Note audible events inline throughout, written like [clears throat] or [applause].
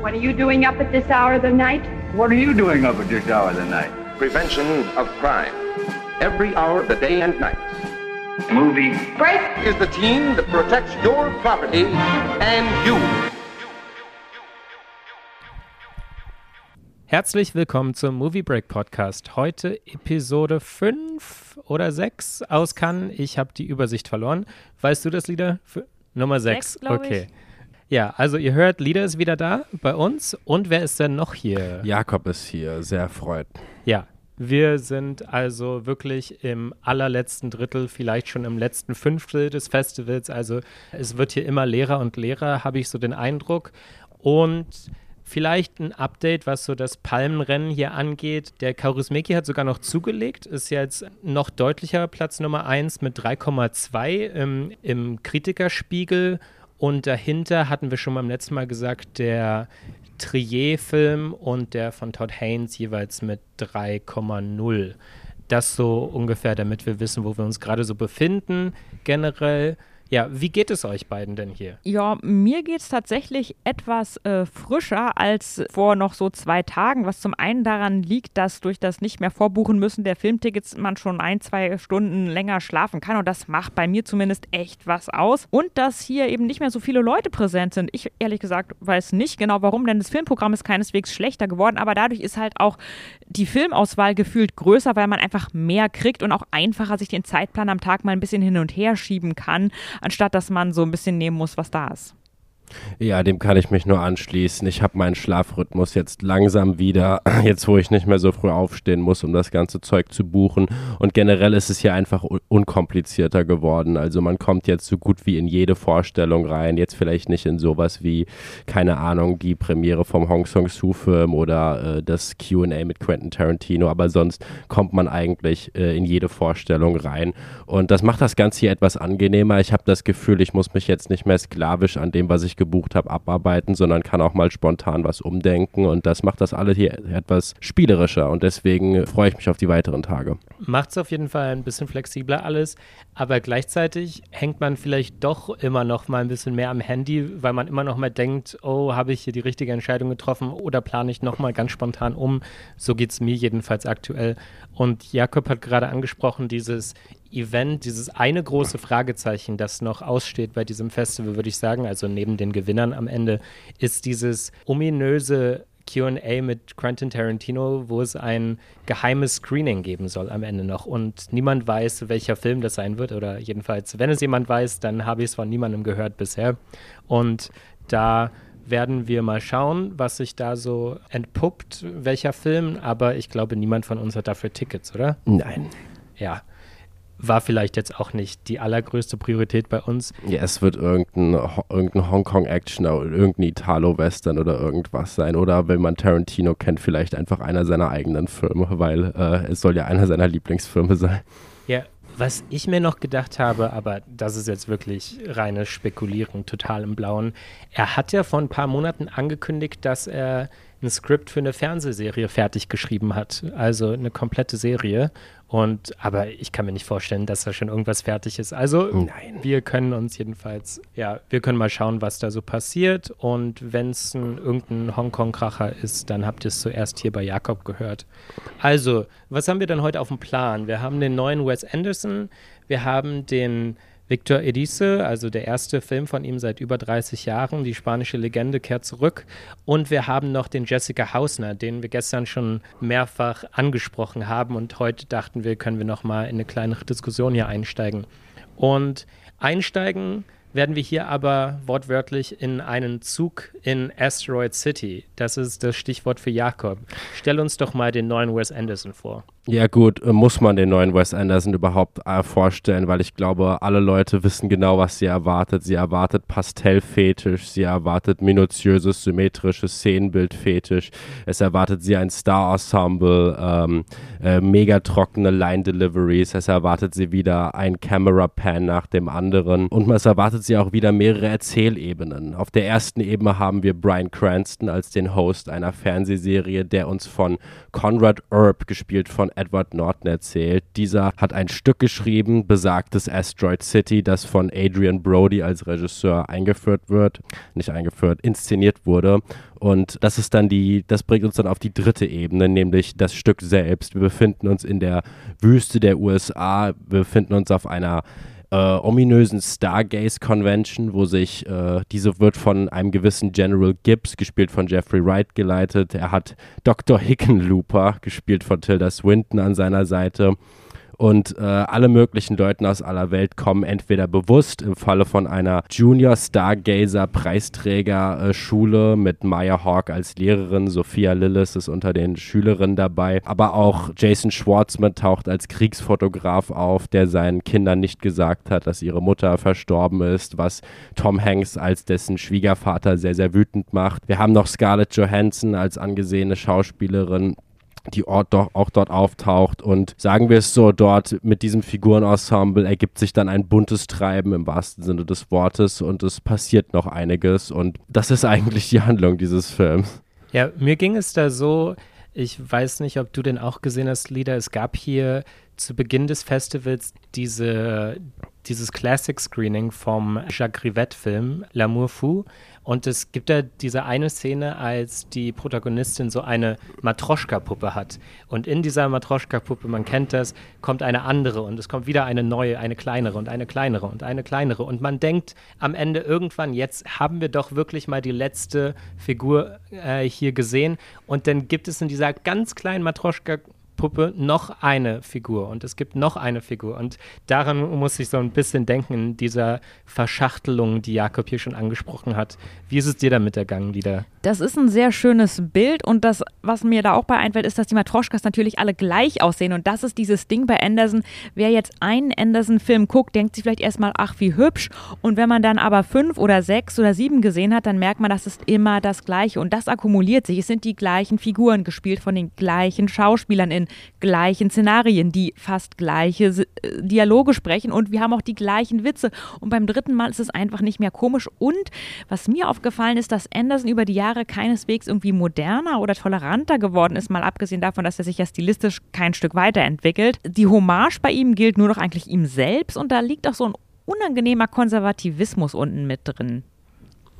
What are you doing up at this hour of the night? What are you doing up at this hour of the night? Prevention of crime. Every hour of the day and night. Movie. Break! Is the team that protects your property and you. Herzlich willkommen zum Movie Break Podcast. Heute Episode 5 oder 6 aus Cannes. Ich habe die Übersicht verloren. Weißt du das, Lieder? Nummer 6. Sechs, glaub okay. ich. Ja, also ihr hört, Lieder ist wieder da bei uns. Und wer ist denn noch hier? Jakob ist hier, sehr erfreut. Ja, wir sind also wirklich im allerletzten Drittel, vielleicht schon im letzten Fünftel des Festivals. Also es wird hier immer leerer und leerer, habe ich so den Eindruck. Und vielleicht ein Update, was so das Palmenrennen hier angeht. Der Kaurismäki hat sogar noch zugelegt, ist jetzt noch deutlicher Platz Nummer 1 mit 3,2 im, im Kritikerspiegel. Und dahinter hatten wir schon beim letzten Mal gesagt, der Trier-Film und der von Todd Haynes jeweils mit 3,0. Das so ungefähr, damit wir wissen, wo wir uns gerade so befinden. Generell, ja, wie geht es euch beiden denn hier? Ja, mir geht es tatsächlich etwas äh, frischer als vor noch so zwei Tagen, was zum einen daran liegt, dass durch das nicht mehr vorbuchen müssen der Filmtickets man schon ein, zwei Stunden länger schlafen kann und das macht bei mir zumindest echt was aus. Und dass hier eben nicht mehr so viele Leute präsent sind. Ich ehrlich gesagt weiß nicht genau warum, denn das Filmprogramm ist keineswegs schlechter geworden, aber dadurch ist halt auch die Filmauswahl gefühlt größer, weil man einfach mehr kriegt und auch einfacher sich den Zeitplan am Tag mal ein bisschen hin und her schieben kann, anstatt dass man so ein bisschen nehmen muss, was da ist. Ja, dem kann ich mich nur anschließen. Ich habe meinen Schlafrhythmus jetzt langsam wieder, [clears throat] jetzt wo ich nicht mehr so früh aufstehen muss, um das ganze Zeug zu buchen. Und generell ist es hier einfach un unkomplizierter geworden. Also man kommt jetzt so gut wie in jede Vorstellung rein. Jetzt vielleicht nicht in sowas wie, keine Ahnung, die Premiere vom Hong Song-Soo-Film oder äh, das Q&A mit Quentin Tarantino. Aber sonst kommt man eigentlich äh, in jede Vorstellung rein. Und das macht das Ganze hier etwas angenehmer. Ich habe das Gefühl, ich muss mich jetzt nicht mehr sklavisch an dem, was ich gebucht habe, abarbeiten, sondern kann auch mal spontan was umdenken und das macht das alles hier etwas spielerischer und deswegen freue ich mich auf die weiteren Tage. Macht es auf jeden Fall ein bisschen flexibler alles, aber gleichzeitig hängt man vielleicht doch immer noch mal ein bisschen mehr am Handy, weil man immer noch mal denkt, oh, habe ich hier die richtige Entscheidung getroffen oder plane ich noch mal ganz spontan um. So geht es mir jedenfalls aktuell. Und Jakob hat gerade angesprochen, dieses Event, dieses eine große Fragezeichen, das noch aussteht bei diesem Festival, würde ich sagen, also neben den Gewinnern am Ende, ist dieses ominöse QA mit Quentin Tarantino, wo es ein geheimes Screening geben soll am Ende noch. Und niemand weiß, welcher Film das sein wird. Oder jedenfalls, wenn es jemand weiß, dann habe ich es von niemandem gehört bisher. Und da werden wir mal schauen, was sich da so entpuppt, welcher Film. Aber ich glaube, niemand von uns hat dafür Tickets, oder? Nein. Ja. War vielleicht jetzt auch nicht die allergrößte Priorität bei uns. Ja, es wird irgendein, irgendein Hongkong-Action oder irgendein Italo-Western oder irgendwas sein. Oder wenn man Tarantino kennt, vielleicht einfach einer seiner eigenen Filme, weil äh, es soll ja einer seiner Lieblingsfilme sein. Ja, was ich mir noch gedacht habe, aber das ist jetzt wirklich reine Spekulierung, total im Blauen. Er hat ja vor ein paar Monaten angekündigt, dass er ein Skript für eine Fernsehserie fertig geschrieben hat. Also eine komplette Serie. Und aber ich kann mir nicht vorstellen, dass da schon irgendwas fertig ist. Also Nein. wir können uns jedenfalls, ja, wir können mal schauen, was da so passiert. Und wenn es ein, irgendein Hongkong-Kracher ist, dann habt ihr es zuerst hier bei Jakob gehört. Also, was haben wir denn heute auf dem Plan? Wir haben den neuen Wes Anderson, wir haben den Victor Edice, also der erste Film von ihm seit über 30 Jahren. Die spanische Legende kehrt zurück. Und wir haben noch den Jessica Hausner, den wir gestern schon mehrfach angesprochen haben. Und heute dachten wir, können wir noch mal in eine kleinere Diskussion hier einsteigen. Und einsteigen werden wir hier aber wortwörtlich in einen Zug in Asteroid City. Das ist das Stichwort für Jakob. Stell uns doch mal den neuen Wes Anderson vor. Ja gut, äh, muss man den neuen Wes Anderson überhaupt äh, vorstellen, weil ich glaube, alle Leute wissen genau, was sie erwartet. Sie erwartet Pastellfetisch, sie erwartet minutiöses, symmetrisches Szenenbildfetisch, es erwartet sie ein Star-Ensemble, ähm, äh, mega trockene Line-Deliveries, es erwartet sie wieder ein Camera-Pan nach dem anderen und es erwartet sie auch wieder mehrere Erzählebenen. Auf der ersten Ebene haben wir Brian Cranston als den Host einer Fernsehserie, der uns von Conrad Earp, gespielt von Edward Norton, erzählt. Dieser hat ein Stück geschrieben, besagtes Asteroid City, das von Adrian Brody als Regisseur eingeführt wird, nicht eingeführt, inszeniert wurde. Und das ist dann die, das bringt uns dann auf die dritte Ebene, nämlich das Stück selbst. Wir befinden uns in der Wüste der USA, wir befinden uns auf einer äh, ominösen Stargaze Convention, wo sich, äh, diese wird von einem gewissen General Gibbs, gespielt von Jeffrey Wright, geleitet. Er hat Dr. Hickenlooper, gespielt von Tilda Swinton, an seiner Seite und äh, alle möglichen Leute aus aller Welt kommen entweder bewusst im Falle von einer Junior Stargazer Preisträger Schule mit Maya Hawk als Lehrerin, Sophia Lillis ist unter den Schülerinnen dabei, aber auch Jason Schwartzman taucht als Kriegsfotograf auf, der seinen Kindern nicht gesagt hat, dass ihre Mutter verstorben ist, was Tom Hanks als dessen Schwiegervater sehr, sehr wütend macht. Wir haben noch Scarlett Johansson als angesehene Schauspielerin, die Ort doch auch dort auftaucht und sagen wir es so, dort mit diesem Figurenensemble ergibt sich dann ein buntes Treiben im wahrsten Sinne des Wortes und es passiert noch einiges und das ist eigentlich die Handlung dieses Films. Ja, mir ging es da so, ich weiß nicht, ob du den auch gesehen hast, Lieder. Es gab hier zu Beginn des Festivals diese, dieses Classic Screening vom Jacques Rivette-Film L'amour fou. Und es gibt da diese eine Szene, als die Protagonistin so eine Matroschka-Puppe hat. Und in dieser Matroschka-Puppe, man kennt das, kommt eine andere und es kommt wieder eine neue, eine kleinere und eine kleinere und eine kleinere. Und man denkt am Ende irgendwann, jetzt haben wir doch wirklich mal die letzte Figur äh, hier gesehen. Und dann gibt es in dieser ganz kleinen Matroschka-Puppe Puppe noch eine Figur und es gibt noch eine Figur. Und daran muss ich so ein bisschen denken, in dieser Verschachtelung, die Jakob hier schon angesprochen hat. Wie ist es dir damit ergangen, Lieder? Das ist ein sehr schönes Bild und das, was mir da auch bei einfällt, ist, dass die Matroschkas natürlich alle gleich aussehen. Und das ist dieses Ding bei Anderson. Wer jetzt einen Anderson-Film guckt, denkt sich vielleicht erstmal, ach, wie hübsch. Und wenn man dann aber fünf oder sechs oder sieben gesehen hat, dann merkt man, das ist immer das Gleiche. Und das akkumuliert sich. Es sind die gleichen Figuren gespielt von den gleichen Schauspielern in gleichen Szenarien, die fast gleiche äh, Dialoge sprechen und wir haben auch die gleichen Witze. Und beim dritten Mal ist es einfach nicht mehr komisch. Und was mir aufgefallen ist, dass Anderson über die Jahre keineswegs irgendwie moderner oder toleranter geworden ist, mal abgesehen davon, dass er sich ja stilistisch kein Stück weiterentwickelt. Die Hommage bei ihm gilt nur noch eigentlich ihm selbst und da liegt auch so ein unangenehmer Konservativismus unten mit drin.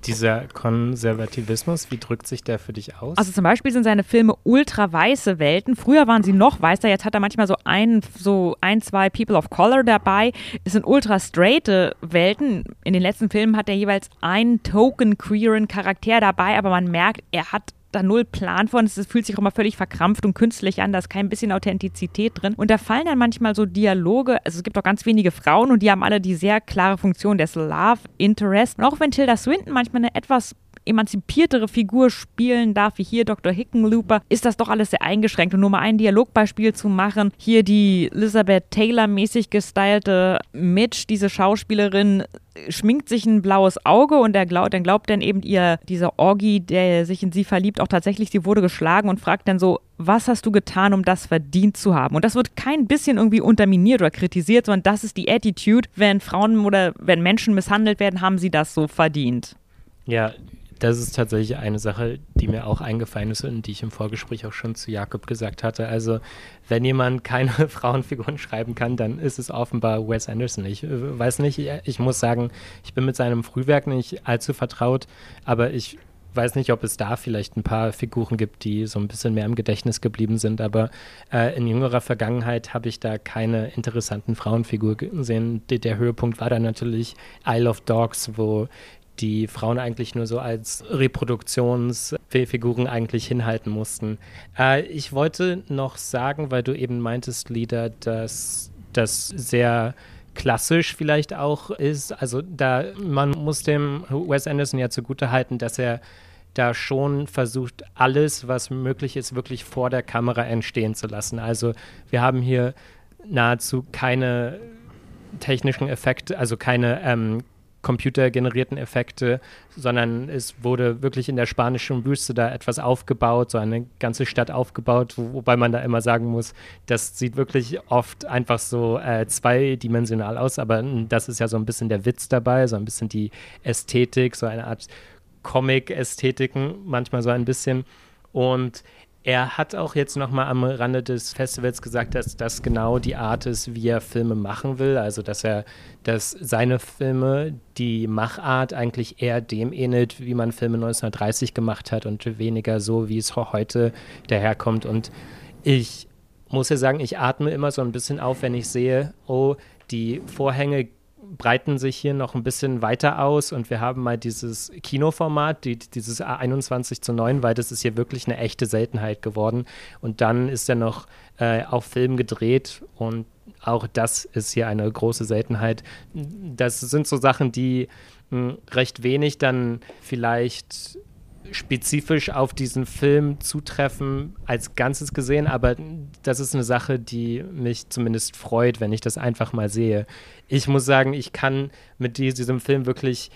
Dieser Konservativismus, wie drückt sich der für dich aus? Also zum Beispiel sind seine Filme ultra weiße Welten. Früher waren sie noch weißer, jetzt hat er manchmal so ein, so ein, zwei People of Color dabei. Es sind ultra straighte Welten. In den letzten Filmen hat er jeweils einen token queeren Charakter dabei, aber man merkt, er hat da null Plan von. Es fühlt sich auch immer völlig verkrampft und künstlich an. Da ist kein bisschen Authentizität drin. Und da fallen dann manchmal so Dialoge. Also es gibt auch ganz wenige Frauen und die haben alle die sehr klare Funktion des Love Interest. Und auch wenn Tilda Swinton manchmal eine etwas emanzipiertere Figur spielen darf, wie hier Dr. Hickenlooper, ist das doch alles sehr eingeschränkt. Und nur mal ein Dialogbeispiel zu machen, hier die Elizabeth Taylor-mäßig gestylte Mitch, diese Schauspielerin, schminkt sich ein blaues Auge und er glaubt, dann glaubt dann eben ihr, dieser Orgi, der sich in sie verliebt, auch tatsächlich, sie wurde geschlagen und fragt dann so, was hast du getan, um das verdient zu haben? Und das wird kein bisschen irgendwie unterminiert oder kritisiert, sondern das ist die Attitude, wenn Frauen oder wenn Menschen misshandelt werden, haben sie das so verdient. Ja, das ist tatsächlich eine Sache, die mir auch eingefallen ist und die ich im Vorgespräch auch schon zu Jakob gesagt hatte. Also, wenn jemand keine [laughs] Frauenfiguren schreiben kann, dann ist es offenbar Wes Anderson. Ich äh, weiß nicht, ich muss sagen, ich bin mit seinem Frühwerk nicht allzu vertraut, aber ich weiß nicht, ob es da vielleicht ein paar Figuren gibt, die so ein bisschen mehr im Gedächtnis geblieben sind, aber äh, in jüngerer Vergangenheit habe ich da keine interessanten Frauenfiguren gesehen. Der, der Höhepunkt war dann natürlich Isle of Dogs, wo die Frauen eigentlich nur so als Reproduktionsfiguren eigentlich hinhalten mussten. Äh, ich wollte noch sagen, weil du eben meintest, Lieder, dass das sehr klassisch vielleicht auch ist. Also da, man muss dem Wes Anderson ja zugutehalten, dass er da schon versucht, alles, was möglich ist, wirklich vor der Kamera entstehen zu lassen. Also wir haben hier nahezu keine technischen Effekte, also keine ähm, computergenerierten Effekte, sondern es wurde wirklich in der spanischen Wüste da etwas aufgebaut, so eine ganze Stadt aufgebaut, wo, wobei man da immer sagen muss, das sieht wirklich oft einfach so äh, zweidimensional aus, aber das ist ja so ein bisschen der Witz dabei, so ein bisschen die Ästhetik, so eine Art Comic-Ästhetiken, manchmal so ein bisschen. Und er hat auch jetzt nochmal am Rande des Festivals gesagt, dass das genau die Art ist, wie er Filme machen will. Also, dass er, dass seine Filme, die Machart eigentlich eher dem ähnelt, wie man Filme 1930 gemacht hat und weniger so, wie es heute daherkommt. Und ich muss ja sagen, ich atme immer so ein bisschen auf, wenn ich sehe, oh, die Vorhänge breiten sich hier noch ein bisschen weiter aus und wir haben mal dieses Kinoformat, die, dieses A21 zu 9, weil das ist hier wirklich eine echte Seltenheit geworden. Und dann ist er noch äh, auf Film gedreht und auch das ist hier eine große Seltenheit. Das sind so Sachen, die mh, hm, recht wenig dann vielleicht spezifisch auf diesen Film zutreffen als Ganzes gesehen, aber das ist eine Sache, die mich zumindest freut, wenn ich das einfach mal sehe. Ich muss sagen, ich kann mit diesem Film wirklich,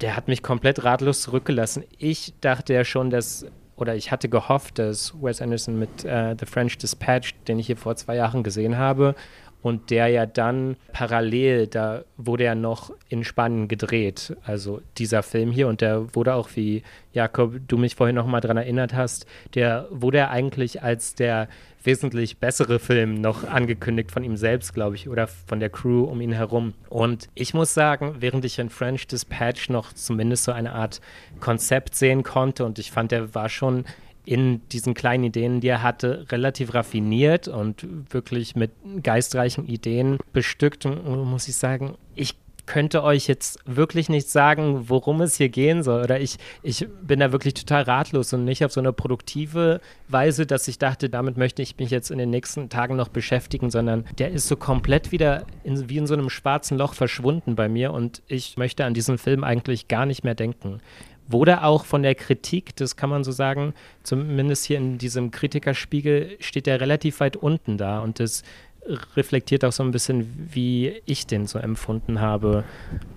der hat mich komplett ratlos zurückgelassen. Ich dachte ja schon, dass, oder ich hatte gehofft, dass Wes Anderson mit äh, The French Dispatch, den ich hier vor zwei Jahren gesehen habe, und der ja dann parallel, da wurde er noch in Spanien gedreht, also dieser Film hier und der wurde auch, wie Jakob, du mich vorhin noch mal dran erinnert hast, der wurde er eigentlich als der wesentlich bessere Film noch angekündigt von ihm selbst, glaube ich, oder von der Crew um ihn herum. Und ich muss sagen, während ich in French Dispatch noch zumindest so eine Art Konzept sehen konnte und ich fand, der war schon in diesen kleinen Ideen, die er hatte, relativ raffiniert und wirklich mit geistreichen Ideen bestückt. Und muss ich sagen, ich könnte euch jetzt wirklich nicht sagen, worum es hier gehen soll. Oder ich, ich bin da wirklich total ratlos und nicht auf so eine produktive Weise, dass ich dachte, damit möchte ich mich jetzt in den nächsten Tagen noch beschäftigen, sondern der ist so komplett wieder in, wie in so einem schwarzen Loch verschwunden bei mir und ich möchte an diesen Film eigentlich gar nicht mehr denken wurde auch von der Kritik, das kann man so sagen, zumindest hier in diesem Kritikerspiegel steht er relativ weit unten da. Und das reflektiert auch so ein bisschen, wie ich den so empfunden habe.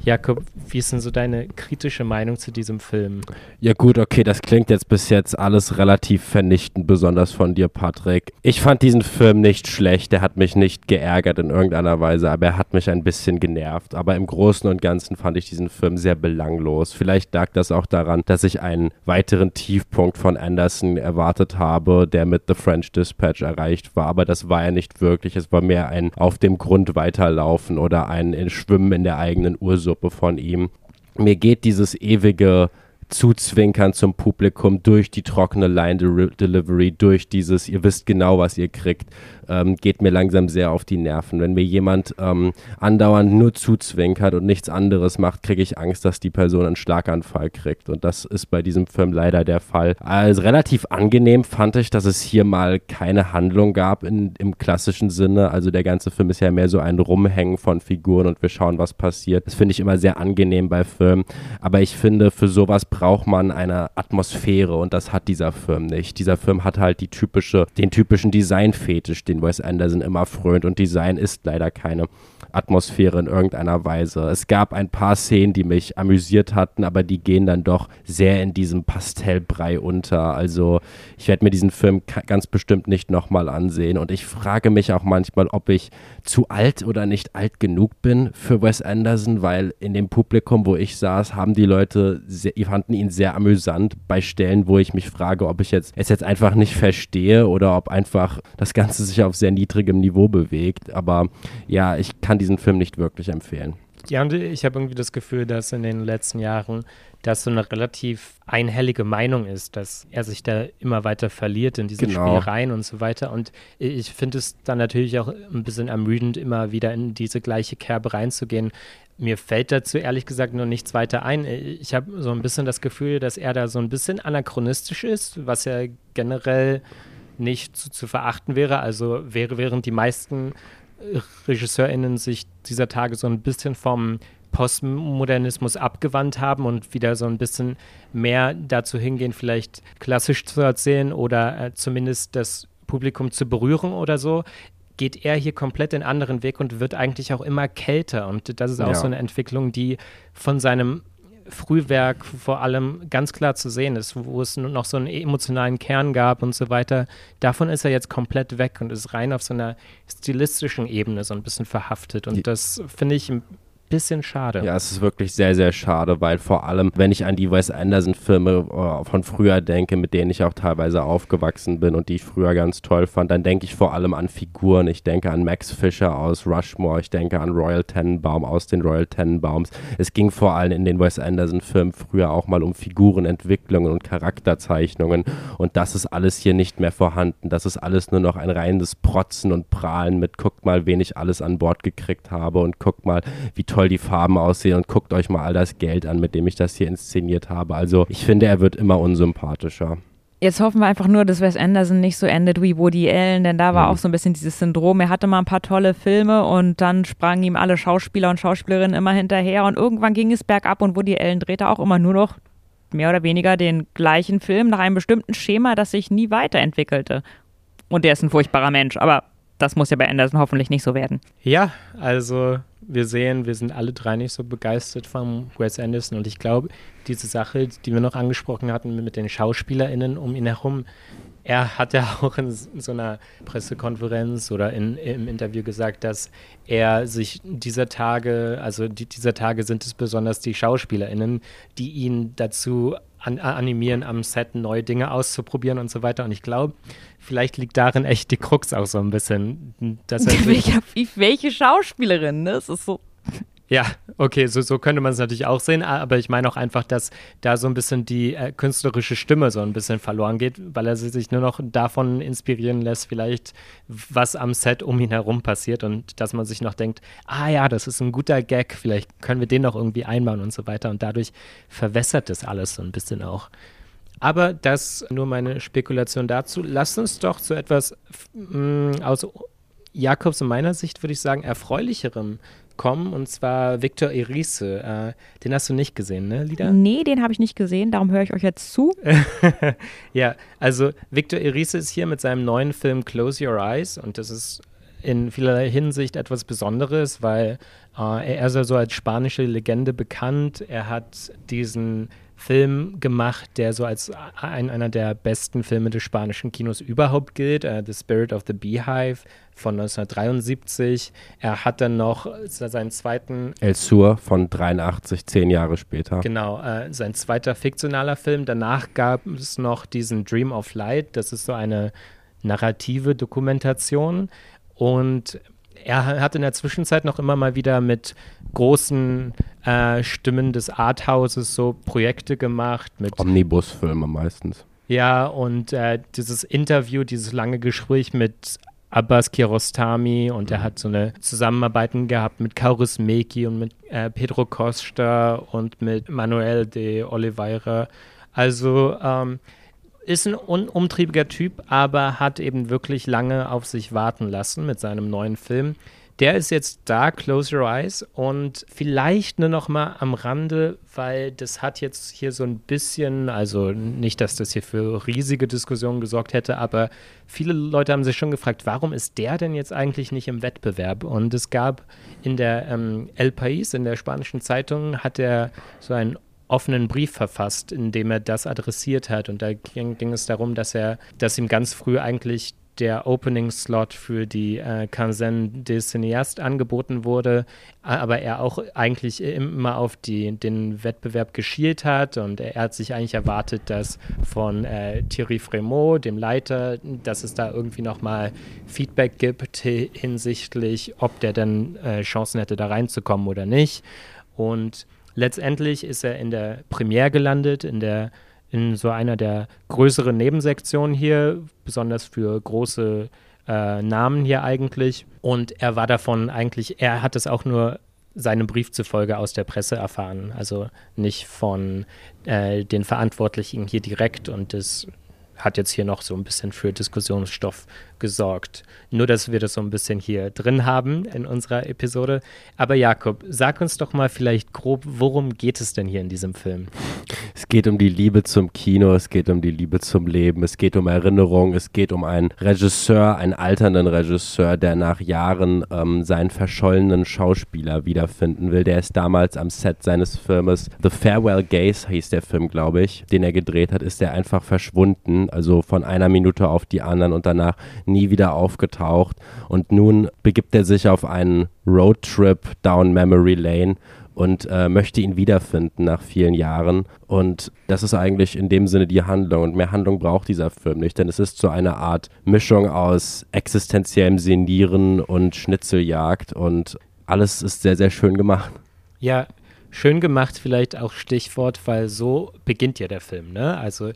Jakob, wie ist denn so deine kritische Meinung zu diesem Film? Ja gut, okay, das klingt jetzt bis jetzt alles relativ vernichtend, besonders von dir, Patrick. Ich fand diesen Film nicht schlecht, der hat mich nicht geärgert in irgendeiner Weise, aber er hat mich ein bisschen genervt. Aber im Großen und Ganzen fand ich diesen Film sehr belanglos. Vielleicht lag das auch daran, dass ich einen weiteren Tiefpunkt von Anderson erwartet habe, der mit The French Dispatch erreicht war, aber das war er nicht wirklich. Es war mehr ein auf dem Grund weiterlaufen oder ein Schwimmen in der eigenen Ursuppe von ihm. Mir geht dieses ewige Zuzwinkern zum Publikum durch die trockene Line Delivery, durch dieses, ihr wisst genau, was ihr kriegt, ähm, geht mir langsam sehr auf die Nerven. Wenn mir jemand ähm, andauernd nur zuzwinkert und nichts anderes macht, kriege ich Angst, dass die Person einen Schlaganfall kriegt. Und das ist bei diesem Film leider der Fall. Also relativ angenehm fand ich, dass es hier mal keine Handlung gab in, im klassischen Sinne. Also der ganze Film ist ja mehr so ein Rumhängen von Figuren und wir schauen, was passiert. Das finde ich immer sehr angenehm bei Filmen. Aber ich finde, für sowas braucht man eine Atmosphäre und das hat dieser Film nicht. Dieser Film hat halt die typische, den typischen Designfetisch, den Wes Anderson immer frönt und Design ist leider keine Atmosphäre in irgendeiner Weise. Es gab ein paar Szenen, die mich amüsiert hatten, aber die gehen dann doch sehr in diesem Pastellbrei unter. Also ich werde mir diesen Film ganz bestimmt nicht nochmal ansehen und ich frage mich auch manchmal, ob ich zu alt oder nicht alt genug bin für Wes Anderson, weil in dem Publikum, wo ich saß, haben die Leute, sehr, fanden ihn sehr amüsant bei Stellen, wo ich mich frage, ob ich jetzt es jetzt einfach nicht verstehe oder ob einfach das Ganze sich auf sehr niedrigem Niveau bewegt. Aber ja, ich kann diesen Film nicht wirklich empfehlen. Ja, und ich habe irgendwie das Gefühl, dass in den letzten Jahren das so eine relativ einhellige Meinung ist, dass er sich da immer weiter verliert in diesen genau. Spielereien und so weiter. Und ich finde es dann natürlich auch ein bisschen ermüdend, immer wieder in diese gleiche Kerbe reinzugehen. Mir fällt dazu ehrlich gesagt nur nichts weiter ein. Ich habe so ein bisschen das Gefühl, dass er da so ein bisschen anachronistisch ist, was ja generell nicht zu, zu verachten wäre. Also wäre, während die meisten RegisseurInnen sich dieser Tage so ein bisschen vom Postmodernismus abgewandt haben und wieder so ein bisschen mehr dazu hingehen, vielleicht klassisch zu erzählen oder äh, zumindest das Publikum zu berühren oder so, geht er hier komplett den anderen Weg und wird eigentlich auch immer kälter. Und das ist auch Ja. so eine Entwicklung, die von seinem Frühwerk vor allem ganz klar zu sehen ist, wo es noch so einen emotionalen Kern gab und so weiter. Davon ist er jetzt komplett weg und ist rein auf so einer stilistischen Ebene so ein bisschen verhaftet. Und das finde ich bisschen schade. Ja, es ist wirklich sehr, sehr schade, weil vor allem, wenn ich an die Wes Anderson-Filme äh, von früher denke, mit denen ich auch teilweise aufgewachsen bin und die ich früher ganz toll fand, dann denke ich vor allem an Figuren. Ich denke an Max Fisher aus Rushmore, ich denke an Royal Tenenbaum aus den Royal Tenenbaums. Es ging vor allem in den Wes Anderson-Filmen früher auch mal um Figurenentwicklungen und Charakterzeichnungen und das ist alles hier nicht mehr vorhanden. Das ist alles nur noch ein reines Protzen und Prahlen mit guckt mal, wen ich alles an Bord gekriegt habe und guckt mal, wie toll die Farben aussehen und guckt euch mal all das Geld an, mit dem ich das hier inszeniert habe. Also ich finde, er wird immer unsympathischer. Jetzt hoffen wir einfach nur, dass Wes Anderson nicht so endet wie Woody Allen, denn da war Mhm. auch so ein bisschen dieses Syndrom. Er hatte mal ein paar tolle Filme und dann sprangen ihm alle Schauspieler und Schauspielerinnen immer hinterher und irgendwann ging es bergab und Woody Allen drehte auch immer nur noch mehr oder weniger den gleichen Film nach einem bestimmten Schema, das sich nie weiterentwickelte. Und der ist ein furchtbarer Mensch, aber das muss ja bei Anderson hoffentlich nicht so werden. Ja, also wir sehen, wir sind alle drei nicht so begeistert vom Wes Anderson und ich glaube, diese Sache, die wir noch angesprochen hatten mit den SchauspielerInnen um ihn herum, er hat ja [laughs] auch in so einer Pressekonferenz oder in, im Interview gesagt, dass er sich dieser Tage, also die, dieser Tage sind es besonders die SchauspielerInnen, die ihn dazu an, animieren, am Set neue Dinge auszuprobieren und so weiter. Und ich glaube, vielleicht liegt darin echt die Krux auch so ein bisschen, dass er [laughs] wie- welche Schauspielerin, ne? Es ist so. Ja, okay, so, so könnte man es natürlich auch sehen, aber ich meine auch einfach, dass da so ein bisschen die äh, künstlerische Stimme so ein bisschen verloren geht, weil er sich nur noch davon inspirieren lässt, vielleicht, was am Set um ihn herum passiert und dass man sich noch denkt, ah ja, das ist ein guter Gag, vielleicht können wir den noch irgendwie einbauen und so weiter und dadurch verwässert das alles so ein bisschen auch. Aber das nur meine Spekulation dazu. Lass uns doch zu etwas mh, aus Jakobs und meiner Sicht, würde ich sagen, erfreulicherem kommen, und zwar Victor Erice. Äh, den hast du nicht gesehen, ne, Lida? Nee, den habe ich nicht gesehen, darum höre ich euch jetzt zu. [laughs] ja, also Victor Erice ist hier mit seinem neuen Film Close Your Eyes und das ist in vielerlei Hinsicht etwas Besonderes, weil äh, er ist ja so als spanische Legende bekannt. Er hat diesen Film gemacht, der so als ein, einer der besten Filme des spanischen Kinos überhaupt gilt, äh, The Spirit of the Beehive von 1973. Er hat dann noch seinen zweiten El Sur von 83, zehn Jahre später. Genau, äh, sein zweiter fiktionaler Film. Danach gab es noch diesen Dream of Light. Das ist so eine narrative Dokumentation. Und er hat in der Zwischenzeit noch immer mal wieder mit großen äh, Stimmen des Arthauses so Projekte gemacht. Mit, Omnibusfilme meistens. ja, und äh, dieses Interview, dieses lange Gespräch mit Abbas Kiarostami und er hat so eine Zusammenarbeiten gehabt mit Kauris Meki und mit äh, Pedro Costa und mit Manuel de Oliveira. Also ähm, ist ein unumtriebiger Typ, aber hat eben wirklich lange auf sich warten lassen mit seinem neuen Film. Der ist jetzt da, Close Your Eyes, und vielleicht nur noch mal am Rande, weil das hat jetzt hier so ein bisschen, also nicht, dass das hier für riesige Diskussionen gesorgt hätte, aber viele Leute haben sich schon gefragt, warum ist der denn jetzt eigentlich nicht im Wettbewerb? Und es gab in der ähm, El País, in der spanischen Zeitung, hat er so einen offenen Brief verfasst, in dem er das adressiert hat. Und da ging, ging es darum, dass er, dass ihm ganz früh eigentlich der Opening-Slot für die äh, Quinzaine des Cinéastes angeboten wurde, aber er auch eigentlich immer auf die, den Wettbewerb geschielt hat und er, hat sich eigentlich erwartet, dass von äh, Thierry Frémaux, dem Leiter, dass es da irgendwie nochmal Feedback gibt hinsichtlich, ob der dann äh, Chancen hätte, da reinzukommen oder nicht. Und letztendlich ist er in der Premiere gelandet, in der in so einer der größeren Nebensektionen hier, besonders für große äh, Namen hier eigentlich. Und er war davon eigentlich, er hat es auch nur seinem Brief zufolge aus der Presse erfahren, also nicht von äh, den Verantwortlichen hier direkt. Und das hat jetzt hier noch so ein bisschen für Diskussionsstoff gesorgt. Nur, dass wir das so ein bisschen hier drin haben in unserer Episode. Aber Jakob, sag uns doch mal vielleicht grob, worum geht es denn hier in diesem Film? Es geht um die Liebe zum Kino, es geht um die Liebe zum Leben, es geht um Erinnerung, es geht um einen Regisseur, einen alternden Regisseur, der nach Jahren ähm, seinen verschollenen Schauspieler wiederfinden will. Der ist damals am Set seines Filmes The Farewell Gaze hieß der Film, glaube ich, den er gedreht hat, ist er einfach verschwunden, also von einer Minute auf die anderen und danach nie wieder aufgetaucht. Und nun begibt er sich auf einen Roadtrip down Memory Lane und äh, möchte ihn wiederfinden nach vielen Jahren. Und das ist eigentlich in dem Sinne die Handlung. Und mehr Handlung braucht dieser Film nicht, denn es ist so eine Art Mischung aus existenziellem Senieren und Schnitzeljagd und alles ist sehr, sehr schön gemacht. Ja, schön gemacht vielleicht auch Stichwort, weil so beginnt ja der Film, ne? Also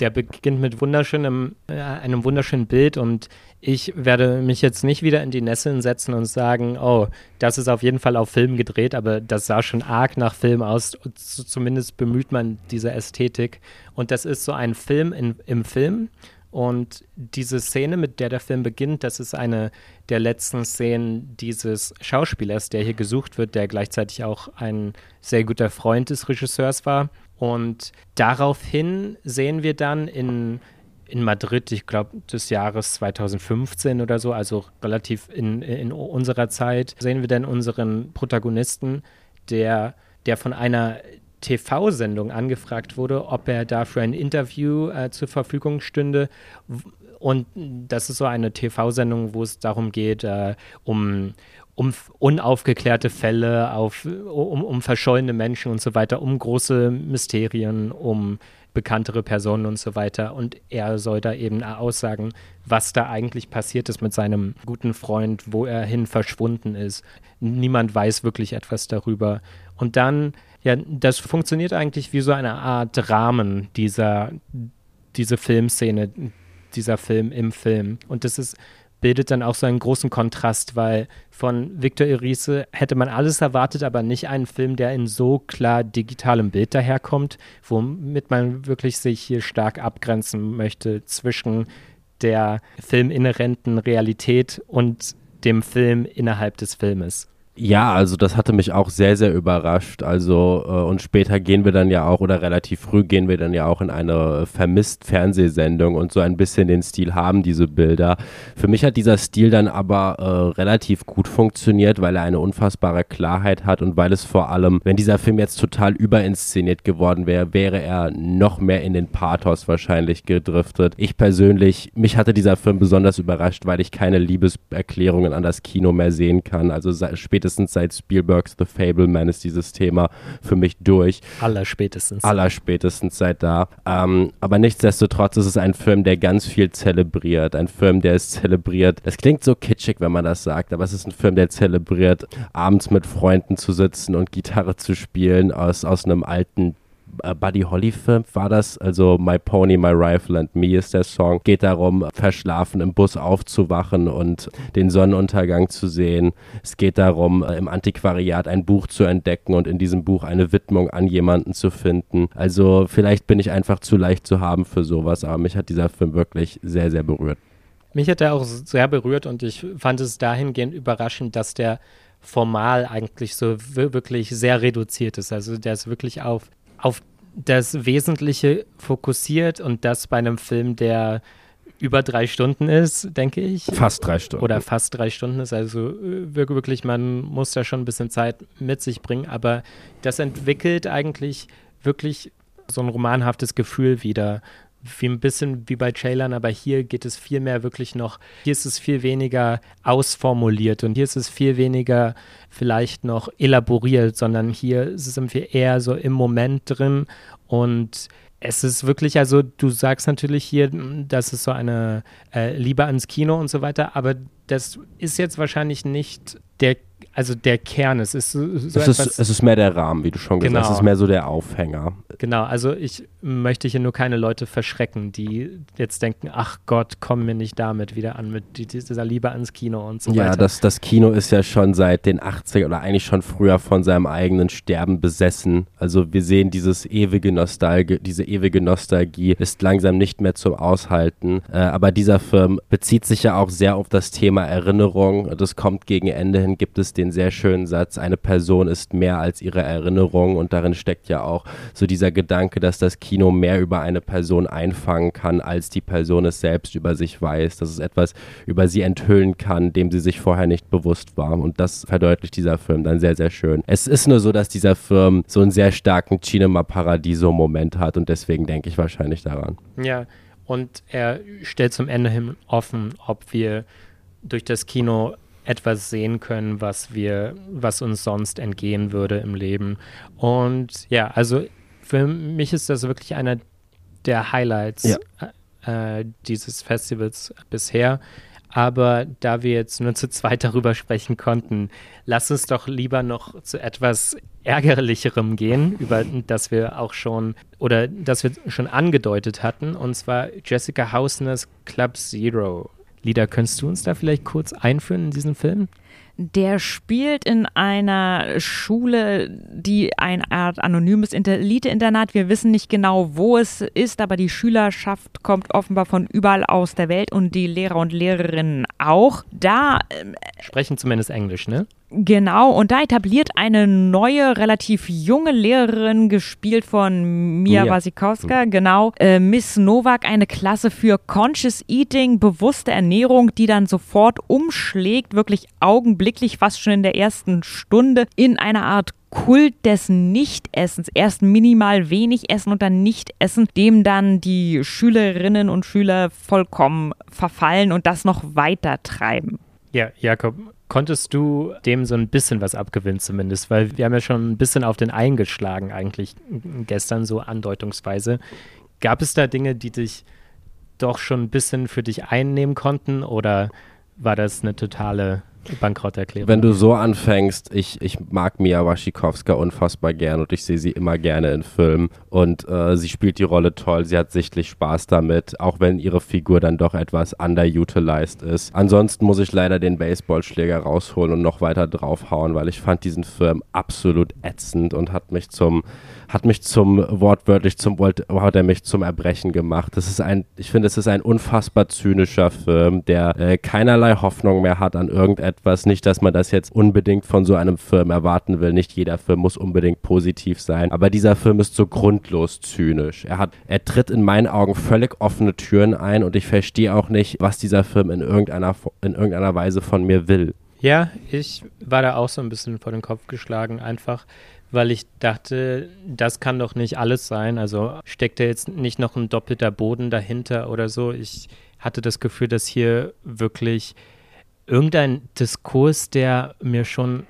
der beginnt mit wunderschönem, äh, einem wunderschönen Bild und ich werde mich jetzt nicht wieder in die Nesseln setzen und sagen, oh, das ist auf jeden Fall auf Film gedreht, aber das sah schon arg nach Film aus. Zumindest bemüht man diese Ästhetik. Und das ist so ein Film in, im Film. Und diese Szene, mit der der Film beginnt, das ist eine der letzten Szenen dieses Schauspielers, der hier gesucht wird, der gleichzeitig auch ein sehr guter Freund des Regisseurs war. Und daraufhin sehen wir dann in, in Madrid, ich glaube des Jahres 2015 oder so, also relativ in, in unserer Zeit, sehen wir dann unseren Protagonisten, der, der von einer TV-Sendung angefragt wurde, ob er dafür ein Interview äh, zur Verfügung stünde. Und das ist so eine TV-Sendung, wo es darum geht, äh, um, um unaufgeklärte Fälle, auf, um, um verschollene Menschen und so weiter, um große Mysterien, um bekanntere Personen und so weiter. Und er soll da eben aussagen, was da eigentlich passiert ist mit seinem guten Freund, wo er hin verschwunden ist. Niemand weiß wirklich etwas darüber. Und dann, ja, das funktioniert eigentlich wie so eine Art Rahmen dieser, diese Filmszene, dieser Film im Film. Und das ist bildet dann auch so einen großen Kontrast, weil von Victor Erice hätte man alles erwartet, aber nicht einen Film, der in so klar digitalem Bild daherkommt, womit man wirklich sich hier stark abgrenzen möchte zwischen der filminhärenten Realität und dem Film innerhalb des Filmes. Ja, also das hatte mich auch sehr, sehr überrascht. Also, äh, und später gehen wir dann ja auch, oder relativ früh gehen wir dann ja auch in eine vermisst Fernsehsendung und so ein bisschen den Stil haben diese Bilder. Für mich hat dieser Stil dann aber äh, relativ gut funktioniert, weil er eine unfassbare Klarheit hat und weil es vor allem, wenn dieser Film jetzt total überinszeniert geworden wäre, wäre er noch mehr in den Pathos wahrscheinlich gedriftet. Ich persönlich, mich hatte dieser Film besonders überrascht, weil ich keine Liebeserklärungen an das Kino mehr sehen kann. Also später spätestens seit Spielbergs The Fableman ist dieses Thema für mich durch. Allerspätestens. Allerspätestens seit da. Ähm, aber nichtsdestotrotz ist es ein Film, der ganz viel zelebriert. Ein Film, der es zelebriert. Es klingt so kitschig, wenn man das sagt, aber es ist ein Film, der zelebriert, abends mit Freunden zu sitzen und Gitarre zu spielen aus, aus einem alten Buddy Holly Film war das, also My Pony, My Rifle and Me ist der Song. Geht darum, verschlafen im Bus aufzuwachen und den Sonnenuntergang zu sehen. Es geht darum, äh, im Antiquariat ein Buch zu entdecken und in diesem Buch eine Widmung an jemanden zu finden. Also vielleicht bin ich einfach zu leicht zu haben für sowas, aber mich hat dieser Film wirklich sehr, sehr berührt. Mich hat er auch sehr berührt und ich fand es dahingehend überraschend, dass der formal eigentlich so wirklich sehr reduziert ist. Also der ist wirklich auf auf das Wesentliche fokussiert und das bei einem Film, der über drei Stunden ist, denke ich. Fast drei Stunden. Oder fast drei Stunden ist. Also äh, wirklich, man muss da schon ein bisschen Zeit mit sich bringen. Aber das entwickelt eigentlich wirklich so ein romanhaftes Gefühl wieder wie ein bisschen wie bei Ceylan, aber hier geht es viel mehr wirklich noch, hier ist es viel weniger ausformuliert und hier ist es viel weniger vielleicht noch elaboriert, sondern hier sind wir eher so im Moment drin und es ist wirklich, also du sagst natürlich hier, das ist so eine äh, Liebe ans Kino und so weiter, aber das ist jetzt wahrscheinlich nicht der also der Kern. Es ist so, so es, ist, es ist mehr der Rahmen, wie du schon gesagt hast. Genau. Es ist mehr so der Aufhänger. Genau, also ich möchte hier nur keine Leute verschrecken, die jetzt denken, ach Gott, komm mir nicht damit wieder an, mit dieser Liebe ans Kino und so ja, weiter. das, das Kino ist ja schon seit den 80er oder eigentlich schon früher von seinem eigenen Sterben besessen. Also wir sehen dieses ewige Nostalgie, diese ewige Nostalgie ist langsam nicht mehr zum Aushalten. Äh, aber dieser Film bezieht sich ja auch sehr auf das Thema Erinnerung. Das kommt gegen Ende hin, gibt es den sehr schönen Satz, eine Person ist mehr als ihre Erinnerung und darin steckt ja auch so dieser Gedanke, dass das Kino mehr über eine Person einfangen kann, als die Person es selbst über sich weiß, dass es etwas über sie enthüllen kann, dem sie sich vorher nicht bewusst war und das verdeutlicht dieser Film dann sehr, sehr schön. Es ist nur so, dass dieser Film so einen sehr starken Cinema Paradiso Moment hat und deswegen denke ich wahrscheinlich daran. Ja, und er stellt zum Ende hin offen, ob wir durch das Kino etwas sehen können, was wir, was uns sonst entgehen würde im Leben. Und ja, also für mich ist das wirklich einer der Highlights Ja. äh, dieses Festivals bisher. Aber da wir jetzt nur zu zweit darüber sprechen konnten, lass uns doch lieber noch zu etwas ärgerlicherem gehen, über das wir auch schon oder das wir schon angedeutet hatten, und zwar Jessica Hausners Club Zero. Lida, könntest du uns da vielleicht kurz einführen in diesen Film? Der spielt in einer Schule, die eine Art anonymes Inter Elite-Internat. Wir wissen nicht genau, wo es ist, aber die Schülerschaft kommt offenbar von überall aus der Welt und die Lehrer und Lehrerinnen auch. Da ähm, Sprechen zumindest Englisch, ne? Genau, und da etabliert eine neue, relativ junge Lehrerin, gespielt von Mia Mia. Wasikowska, genau, äh, Miss Novak, eine Klasse für Conscious Eating, bewusste Ernährung, die dann sofort umschlägt, wirklich augenblicklich, fast schon in der ersten Stunde, in eine Art Kult des Nichtessens. Erst minimal wenig essen und dann Nichtessen, dem dann die Schülerinnen und Schüler vollkommen verfallen und das noch weiter treiben. Ja, Jakob, konntest du dem so ein bisschen was abgewinnen zumindest? Weil wir haben ja schon ein bisschen auf den eingeschlagen eigentlich gestern so andeutungsweise. Gab es da Dinge, die dich doch schon ein bisschen für dich einnehmen konnten oder war das eine totale Bankrotterklärung? Wenn du so anfängst, ich, ich mag Mia Wasikowska unfassbar gern und ich sehe sie immer gerne in Filmen und äh, sie spielt die Rolle toll, sie hat sichtlich Spaß damit, auch wenn ihre Figur dann doch etwas underutilized ist. Ansonsten muss ich leider den Baseballschläger rausholen und noch weiter draufhauen, weil ich fand diesen Film absolut ätzend und hat mich zum hat mich zum wortwörtlich zum hat er mich zum Erbrechen gemacht. Das ist ein ich finde es ist ein unfassbar zynischer Film, der äh, keinerlei Hoffnung mehr hat an irgendetwas, nicht dass man das jetzt unbedingt von so einem Film erwarten will. Nicht jeder Film muss unbedingt positiv sein, aber dieser Film ist so grundlos zynisch. Er hat er tritt in meinen Augen völlig offene Türen ein und ich verstehe auch nicht, was dieser Film in irgendeiner in irgendeiner Weise von mir will. Ja, ich war da auch so ein bisschen vor den Kopf geschlagen, einfach weil ich dachte, das kann doch nicht alles sein. Also steckt da jetzt nicht noch ein doppelter Boden dahinter oder so. Ich hatte das Gefühl, dass hier wirklich irgendein Diskurs, der mir schon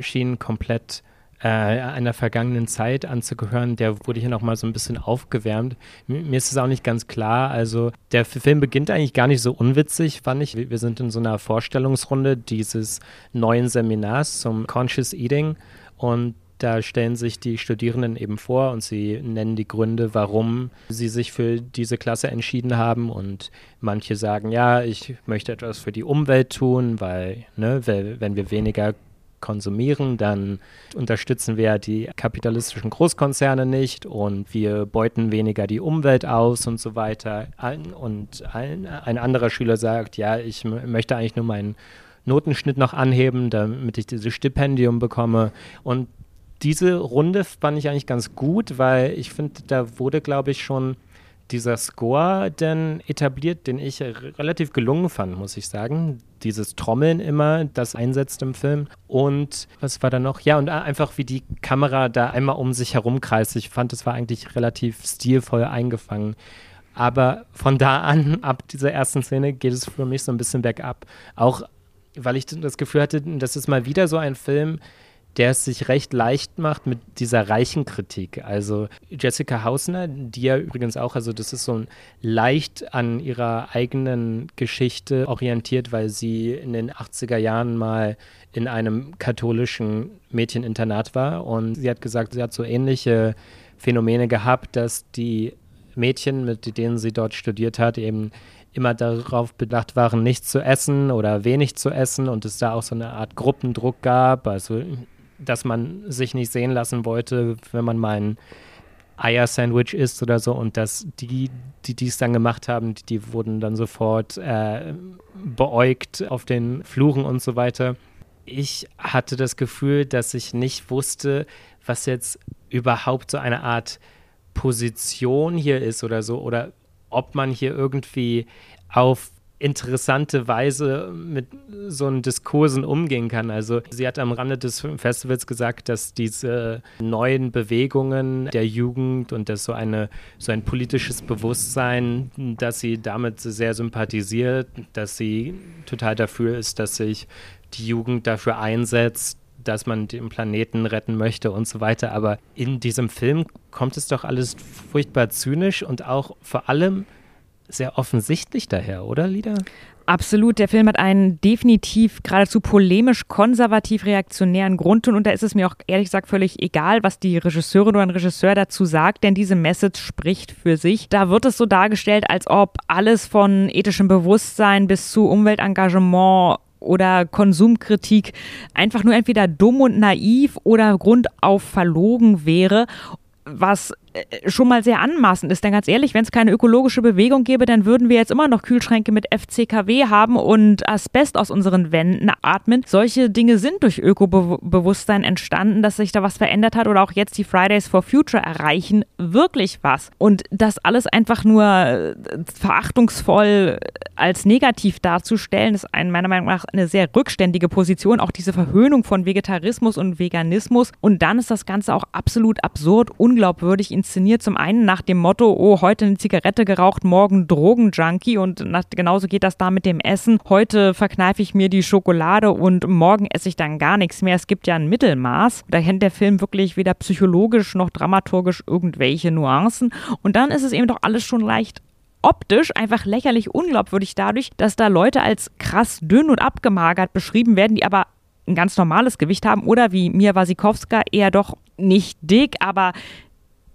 schien, komplett äh, einer vergangenen Zeit anzugehören, der wurde hier nochmal so ein bisschen aufgewärmt. M- Mir ist es auch nicht ganz klar. Also der Film beginnt eigentlich gar nicht so unwitzig, fand ich. Wir sind in so einer Vorstellungsrunde dieses neuen Seminars zum Conscious Eating und da stellen sich die Studierenden eben vor und sie nennen die Gründe, warum sie sich für diese Klasse entschieden haben. Und manche sagen, ja, ich möchte etwas für die Umwelt tun, weil, ne, wenn wir weniger konsumieren, dann unterstützen wir die kapitalistischen Großkonzerne nicht und wir beuten weniger die Umwelt aus und so weiter. Und ein, ein anderer Schüler sagt, ja, ich möchte eigentlich nur meinen Notenschnitt noch anheben, damit ich dieses Stipendium bekomme. Und diese Runde fand ich eigentlich ganz gut, weil ich finde, da wurde, glaube ich, schon dieser Score denn etabliert, den ich relativ gelungen fand, muss ich sagen. Dieses Trommeln immer, das einsetzt im Film. Und was war da noch? Ja, und einfach wie die Kamera da einmal um sich herum kreist. Ich fand, es war eigentlich relativ stilvoll eingefangen. Aber von da an, [laughs] ab dieser ersten Szene, geht es für mich so ein bisschen bergab. Auch weil ich das Gefühl hatte, das ist mal wieder so ein Film, der es sich recht leicht macht mit dieser reichen Kritik. Also Jessica Hausner, die ja übrigens auch, also das ist so ein leicht an ihrer eigenen Geschichte orientiert, weil sie in den 80er Jahren mal in einem katholischen Mädcheninternat war und sie hat gesagt, sie hat so ähnliche Phänomene gehabt, dass die Mädchen, mit denen sie dort studiert hat, eben immer darauf bedacht waren, nichts zu essen oder wenig zu essen und es da auch so eine Art Gruppendruck gab, also dass man sich nicht sehen lassen wollte, wenn man mal ein Eier-Sandwich isst oder so und dass die, die dies dann gemacht haben, die, die wurden dann sofort äh, beäugt auf den Fluren und so weiter. Ich hatte das Gefühl, dass ich nicht wusste, was jetzt überhaupt so eine Art Position hier ist oder so oder ob man hier irgendwie auf interessante Weise mit so einem Diskursen umgehen kann. Also sie hat am Rande des Festivals gesagt, dass diese neuen Bewegungen der Jugend und das so eine so ein politisches Bewusstsein, dass sie damit sehr sympathisiert, dass sie total dafür ist, dass sich die Jugend dafür einsetzt, dass man den Planeten retten möchte und so weiter. Aber in diesem Film kommt es doch alles furchtbar zynisch und auch vor allem sehr offensichtlich daher, oder, Lida? Absolut. Der Film hat einen definitiv geradezu polemisch konservativ reaktionären Grundton und da ist es mir auch ehrlich gesagt völlig egal, was die Regisseurin oder ein Regisseur dazu sagt, denn diese Message spricht für sich. Da wird es so dargestellt, als ob alles von ethischem Bewusstsein bis zu Umweltengagement oder Konsumkritik einfach nur entweder dumm und naiv oder grundauf verlogen wäre was schon mal sehr anmaßend ist. Denn ganz ehrlich, wenn es keine ökologische Bewegung gäbe, dann würden wir jetzt immer noch Kühlschränke mit FCKW haben und Asbest aus unseren Wänden atmen. Solche Dinge sind durch Ökobewusstsein entstanden, dass sich da was verändert hat oder auch jetzt die Fridays for Future erreichen wirklich was. Und das alles einfach nur äh, verachtungsvoll als negativ darzustellen, ist ein, meiner Meinung nach eine sehr rückständige Position. Auch diese Verhöhnung von Vegetarismus und Veganismus. Und dann ist das Ganze auch absolut absurd, unglaubwürdig inszeniert. Zum einen nach dem Motto, oh, heute eine Zigarette geraucht, morgen Drogenjunkie und nach, genauso geht das da mit dem Essen. Heute verkneife ich mir die Schokolade und morgen esse ich dann gar nichts mehr. Es gibt ja ein Mittelmaß. Da kennt der Film wirklich weder psychologisch noch dramaturgisch irgendwelche Nuancen. Und dann ist es eben doch alles schon leicht optisch einfach lächerlich unglaubwürdig dadurch, dass da Leute als krass dünn und abgemagert beschrieben werden, die aber ein ganz normales Gewicht haben oder wie Mia Wasikowska eher doch nicht dick, aber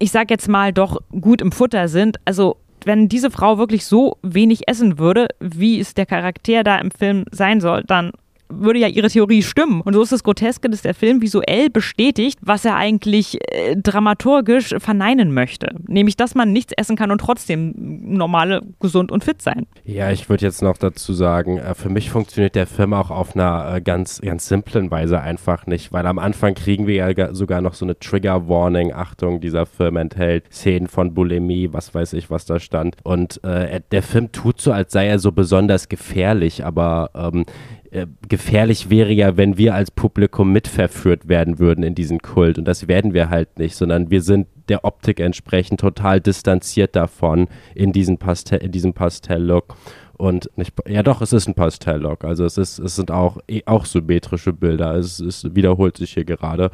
ich sag jetzt mal, doch gut im Futter sind. Also wenn diese Frau wirklich so wenig essen würde, wie es der Charakter da im Film sein soll, dann würde ja ihre Theorie stimmen. Und so ist das Groteske, dass der Film visuell bestätigt, was er eigentlich äh, dramaturgisch verneinen möchte. Nämlich, dass man nichts essen kann und trotzdem normal, gesund und fit sein. Ja, ich würde jetzt noch dazu sagen, äh, für mich funktioniert der Film auch auf einer äh, ganz, ganz simplen Weise einfach nicht, weil am Anfang kriegen wir ja sogar noch so eine Trigger Warning. Achtung, dieser Film enthält Szenen von Bulimie, was weiß ich, was da stand. Und äh, der Film tut so, als sei er so besonders gefährlich, aber ähm, äh, gefährlich wäre ja, wenn wir als Publikum mitverführt werden würden in diesen Kult. Und das werden wir halt nicht, sondern wir sind der Optik entsprechend total distanziert davon in, diesen Pastell, in diesem Pastell-Look. Und nicht, ja doch, es ist ein Pastell-Look. Also es, ist, es sind auch, eh, auch symmetrische Bilder. Es, es wiederholt sich hier gerade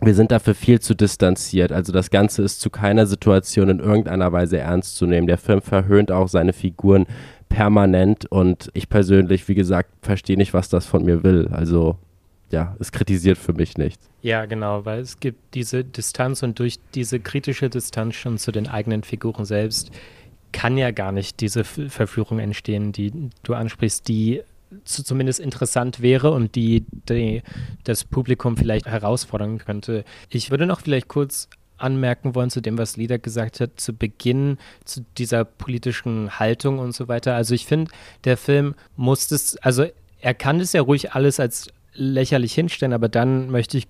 wir sind dafür viel zu distanziert. Also das Ganze ist zu keiner Situation in irgendeiner Weise ernst zu nehmen. Der Film verhöhnt auch seine Figuren permanent und ich persönlich, wie gesagt, verstehe nicht, was das von mir will. Also ja, es kritisiert für mich nichts. Ja, genau, weil es gibt diese Distanz und durch diese kritische Distanz schon zu den eigenen Figuren selbst kann ja gar nicht diese Verführung entstehen, die du ansprichst, die zumindest interessant wäre und die, die das Publikum vielleicht herausfordern könnte. Ich würde noch vielleicht kurz anmerken wollen zu dem, was Lieder gesagt hat, zu Beginn, zu dieser politischen Haltung und so weiter. Also ich finde, der Film muss es, also er kann es ja ruhig alles als lächerlich hinstellen, aber dann möchte ich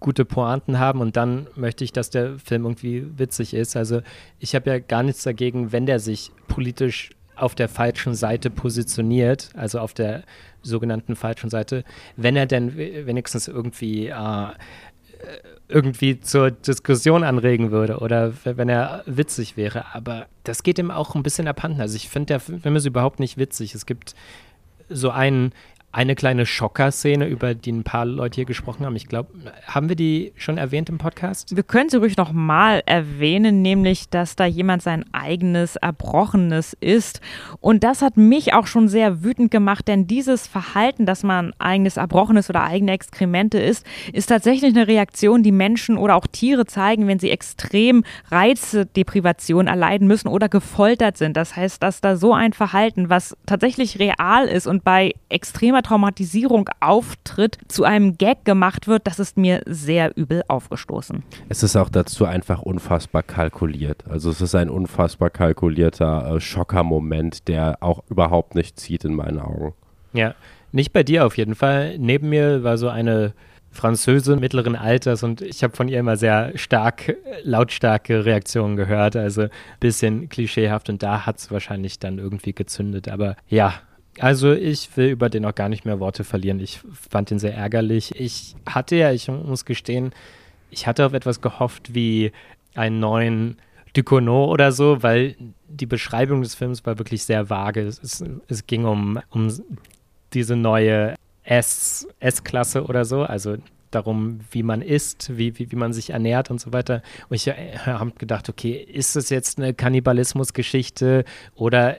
gute Pointen haben und dann möchte ich, dass der Film irgendwie witzig ist. Also ich habe ja gar nichts dagegen, wenn der sich politisch auf der falschen Seite positioniert, also auf der sogenannten falschen Seite, wenn er denn wenigstens irgendwie äh, irgendwie zur Diskussion anregen würde oder wenn er witzig wäre. Aber das geht ihm auch ein bisschen abhanden. Also ich finde, der Film ist überhaupt nicht witzig. Es gibt so einen eine kleine Schocker-Szene, über die ein paar Leute hier gesprochen haben. Ich glaube, haben wir die schon erwähnt im Podcast? Wir können sie ruhig nochmal erwähnen, nämlich, dass da jemand sein eigenes Erbrochenes ist. Und das hat mich auch schon sehr wütend gemacht, denn dieses Verhalten, dass man eigenes Erbrochenes oder eigene Exkremente isst, ist tatsächlich eine Reaktion, die Menschen oder auch Tiere zeigen, wenn sie extrem Reizdeprivation erleiden müssen oder gefoltert sind. Das heißt, dass da so ein Verhalten, was tatsächlich real ist und bei extremer Traumatisierung auftritt, zu einem Gag gemacht wird, das ist mir sehr übel aufgestoßen. Es ist auch dazu einfach unfassbar kalkuliert. Also es ist ein unfassbar kalkulierter äh, Schockermoment, der auch überhaupt nicht zieht in meinen Augen. Ja, nicht bei dir auf jeden Fall. Neben mir war so eine Französin mittleren Alters und ich habe von ihr immer sehr stark, lautstarke Reaktionen gehört, also ein bisschen klischeehaft und da hat es wahrscheinlich dann irgendwie gezündet. Aber ja, also ich will über den auch gar nicht mehr Worte verlieren. Ich fand ihn sehr ärgerlich. Ich hatte ja, ich muss gestehen, ich hatte auf etwas gehofft wie einen neuen Ducournau oder so, weil die Beschreibung des Films war wirklich sehr vage. Es, es, ging um, um diese neue S-Klasse oder so, also darum, wie man isst, wie, wie, wie man sich ernährt und so weiter. Und ich äh, habe gedacht, okay, ist es jetzt eine Kannibalismusgeschichte oder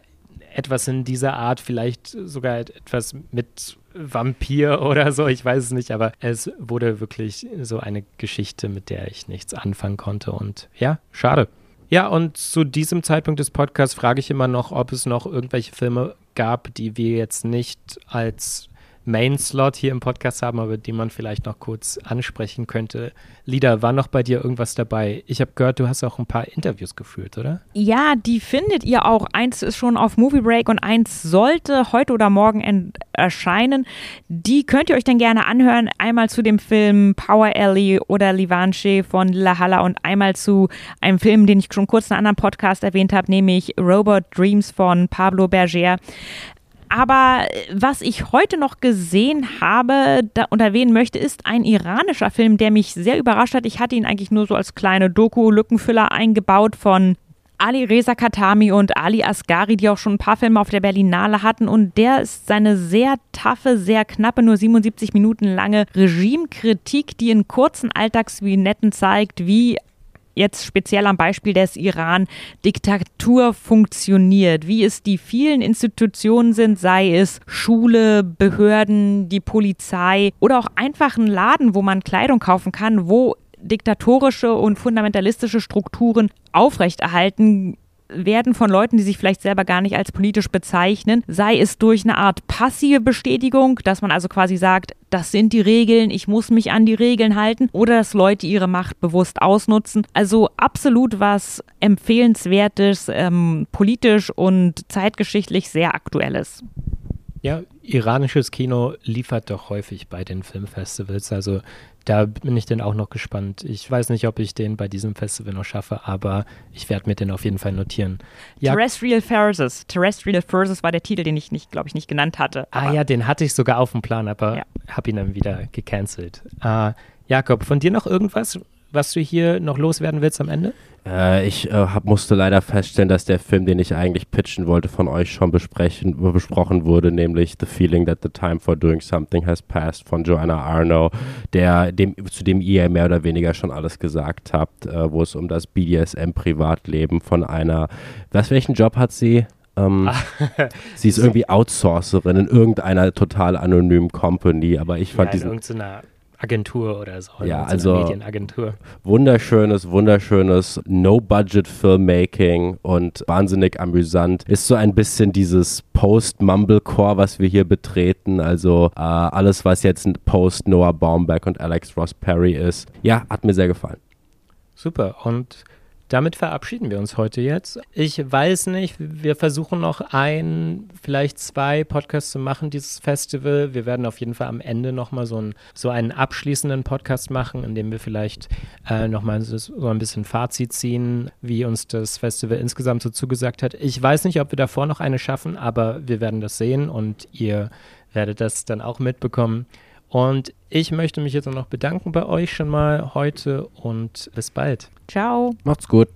etwas in dieser Art, vielleicht sogar etwas mit Vampir [laughs] oder so, ich weiß es nicht, aber es wurde wirklich so eine Geschichte, mit der ich nichts anfangen konnte und ja, schade. Ja, und zu diesem Zeitpunkt des Podcasts frage ich immer noch, ob es noch irgendwelche Filme gab, die wir jetzt nicht als Main-Slot hier im Podcast haben, aber die man vielleicht noch kurz ansprechen könnte. Lida, war noch bei dir irgendwas dabei? Ich habe gehört, du hast auch ein paar Interviews geführt, oder? Ja, die findet ihr auch. Eins ist schon auf Movie Break und eins sollte heute oder morgen erscheinen. Die könnt ihr euch dann gerne anhören. Einmal zu dem Film Power Alley oder Livanche von La Halla und einmal zu einem Film, den ich schon kurz in einem anderen Podcast erwähnt habe, nämlich Robot Dreams von Pablo Berger. Aber äh, was ich heute noch gesehen habe und erwähnen möchte, ist ein iranischer Film, der mich sehr überrascht hat. Ich hatte ihn eigentlich nur so als kleine Doku-Lückenfüller eingebaut von Ali Reza Katami und Ali Asghari, die auch schon ein paar Filme auf der Berlinale hatten. Und der ist seine sehr taffe, sehr knappe, nur 77 Minuten lange Regimekritik, die in kurzen Alltagsvignetten zeigt, wie jetzt speziell am Beispiel des Iran Diktatur funktioniert, wie es die vielen Institutionen sind, sei es Schule, Behörden, die Polizei oder auch einfach ein Laden, wo man Kleidung kaufen kann, wo diktatorische und fundamentalistische Strukturen aufrechterhalten werden von Leuten, die sich vielleicht selber gar nicht als politisch bezeichnen, sei es durch eine Art passive Bestätigung, dass man also quasi sagt, das sind die Regeln, ich muss mich an die Regeln halten, oder dass Leute ihre Macht bewusst ausnutzen. Also absolut was empfehlenswertes, ähm, politisch und zeitgeschichtlich sehr aktuelles. Ja, iranisches Kino liefert doch häufig bei den Filmfestivals. Also da bin ich dann auch noch gespannt. Ich weiß nicht, ob ich den bei diesem Festival noch schaffe, aber ich werde mir den auf jeden Fall notieren. Ja. Terrestrial Versus. Terrestrial Versus war der Titel, den ich nicht, glaube ich, nicht genannt hatte. Ah ja, den hatte ich sogar auf dem Plan, aber ja. habe ihn dann wieder gecancelt. Äh, Jakob, von dir noch irgendwas, was du hier noch loswerden willst am Ende? Äh, ich äh, hab, musste leider feststellen, dass der Film, den ich eigentlich pitchen wollte, von euch schon besprechen, besprochen wurde, nämlich The Feeling That the Time for Doing Something Has Passed von Joanna Arno, der, dem, zu dem ihr mehr oder weniger schon alles gesagt habt, äh, wo es um das BDSM-Privatleben von einer, was, welchen Job hat sie? Ähm, [laughs] sie ist irgendwie Outsourcerin in irgendeiner total anonymen Company, aber ich fand ja, diesen Agentur oder so. Ja, also Medienagentur. Wunderschönes, wunderschönes No-Budget-Filmmaking und wahnsinnig amüsant. Ist so ein bisschen dieses Post-Mumblecore, was wir hier betreten. Also äh, alles, was jetzt Post-Noah Baumbach und Alex Ross Perry ist. Ja, hat mir sehr gefallen. Super. Und damit verabschieden wir uns heute jetzt. Ich weiß nicht, wir versuchen noch ein, vielleicht zwei Podcasts zu machen, dieses Festival. Wir werden auf jeden Fall am Ende nochmal so, ein, so einen abschließenden Podcast machen, in dem wir vielleicht äh, nochmal so, so ein bisschen Fazit ziehen, wie uns das Festival insgesamt so zugesagt hat. Ich weiß nicht, ob wir davor noch eine schaffen, aber wir werden das sehen und ihr werdet das dann auch mitbekommen. Und ich möchte mich jetzt noch bedanken bei euch schon mal heute und bis bald. Ciao. Macht's gut.